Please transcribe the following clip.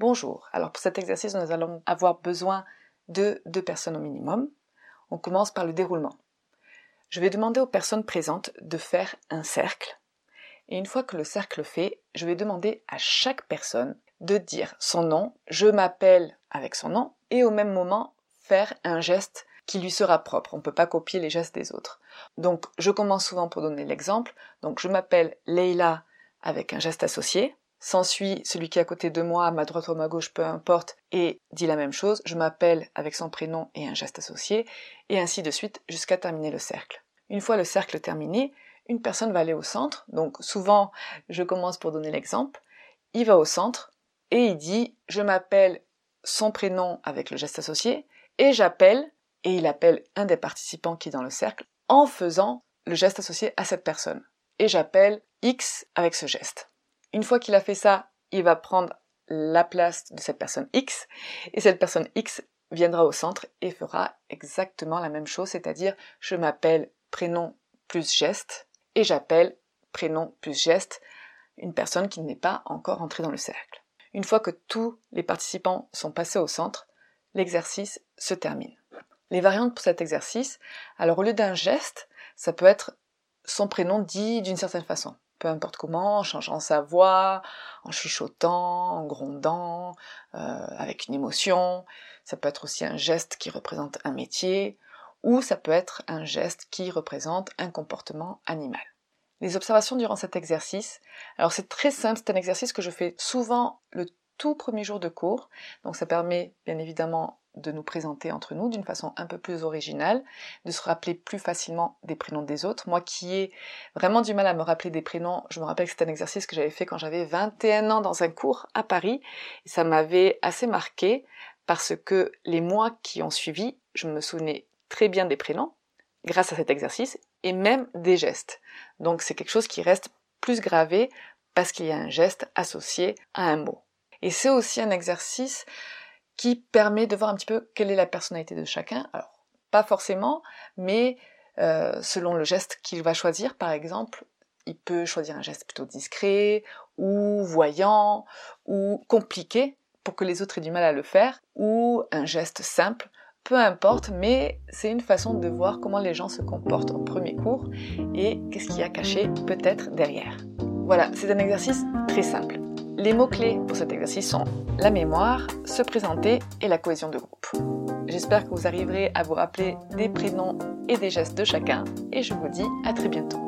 Bonjour. Alors pour cet exercice, nous allons avoir besoin de deux personnes au minimum. On commence par le déroulement. Je vais demander aux personnes présentes de faire un cercle. Et une fois que le cercle fait, je vais demander à chaque personne de dire son nom, je m'appelle avec son nom, et au même moment faire un geste qui lui sera propre. On ne peut pas copier les gestes des autres. Donc je commence souvent pour donner l'exemple. Donc je m'appelle Leila avec un geste associé. S'ensuit celui qui est à côté de moi, à ma droite ou à ma gauche, peu importe, et dit la même chose. Je m'appelle avec son prénom et un geste associé, et ainsi de suite jusqu'à terminer le cercle. Une fois le cercle terminé, une personne va aller au centre. Donc souvent, je commence pour donner l'exemple. Il va au centre et il dit je m'appelle son prénom avec le geste associé et j'appelle et il appelle un des participants qui est dans le cercle en faisant le geste associé à cette personne. Et j'appelle X avec ce geste. Une fois qu'il a fait ça, il va prendre la place de cette personne X, et cette personne X viendra au centre et fera exactement la même chose, c'est-à-dire je m'appelle prénom plus geste, et j'appelle prénom plus geste une personne qui n'est pas encore entrée dans le cercle. Une fois que tous les participants sont passés au centre, l'exercice se termine. Les variantes pour cet exercice, alors au lieu d'un geste, ça peut être son prénom dit d'une certaine façon peu importe comment, en changeant sa voix, en chuchotant, en grondant, euh, avec une émotion. Ça peut être aussi un geste qui représente un métier, ou ça peut être un geste qui représente un comportement animal. Les observations durant cet exercice, alors c'est très simple, c'est un exercice que je fais souvent le tout premier jour de cours, donc ça permet bien évidemment de nous présenter entre nous d'une façon un peu plus originale, de se rappeler plus facilement des prénoms des autres. Moi qui ai vraiment du mal à me rappeler des prénoms, je me rappelle que c'est un exercice que j'avais fait quand j'avais 21 ans dans un cours à Paris, et ça m'avait assez marqué parce que les mois qui ont suivi, je me souvenais très bien des prénoms grâce à cet exercice et même des gestes. Donc c'est quelque chose qui reste plus gravé parce qu'il y a un geste associé à un mot. Et c'est aussi un exercice qui permet de voir un petit peu quelle est la personnalité de chacun. Alors, pas forcément, mais euh, selon le geste qu'il va choisir, par exemple, il peut choisir un geste plutôt discret, ou voyant, ou compliqué, pour que les autres aient du mal à le faire, ou un geste simple, peu importe, mais c'est une façon de voir comment les gens se comportent au premier cours et qu'est-ce qu'il y a caché peut-être derrière. Voilà, c'est un exercice très simple. Les mots-clés pour cet exercice sont la mémoire, se présenter et la cohésion de groupe. J'espère que vous arriverez à vous rappeler des prénoms et des gestes de chacun et je vous dis à très bientôt.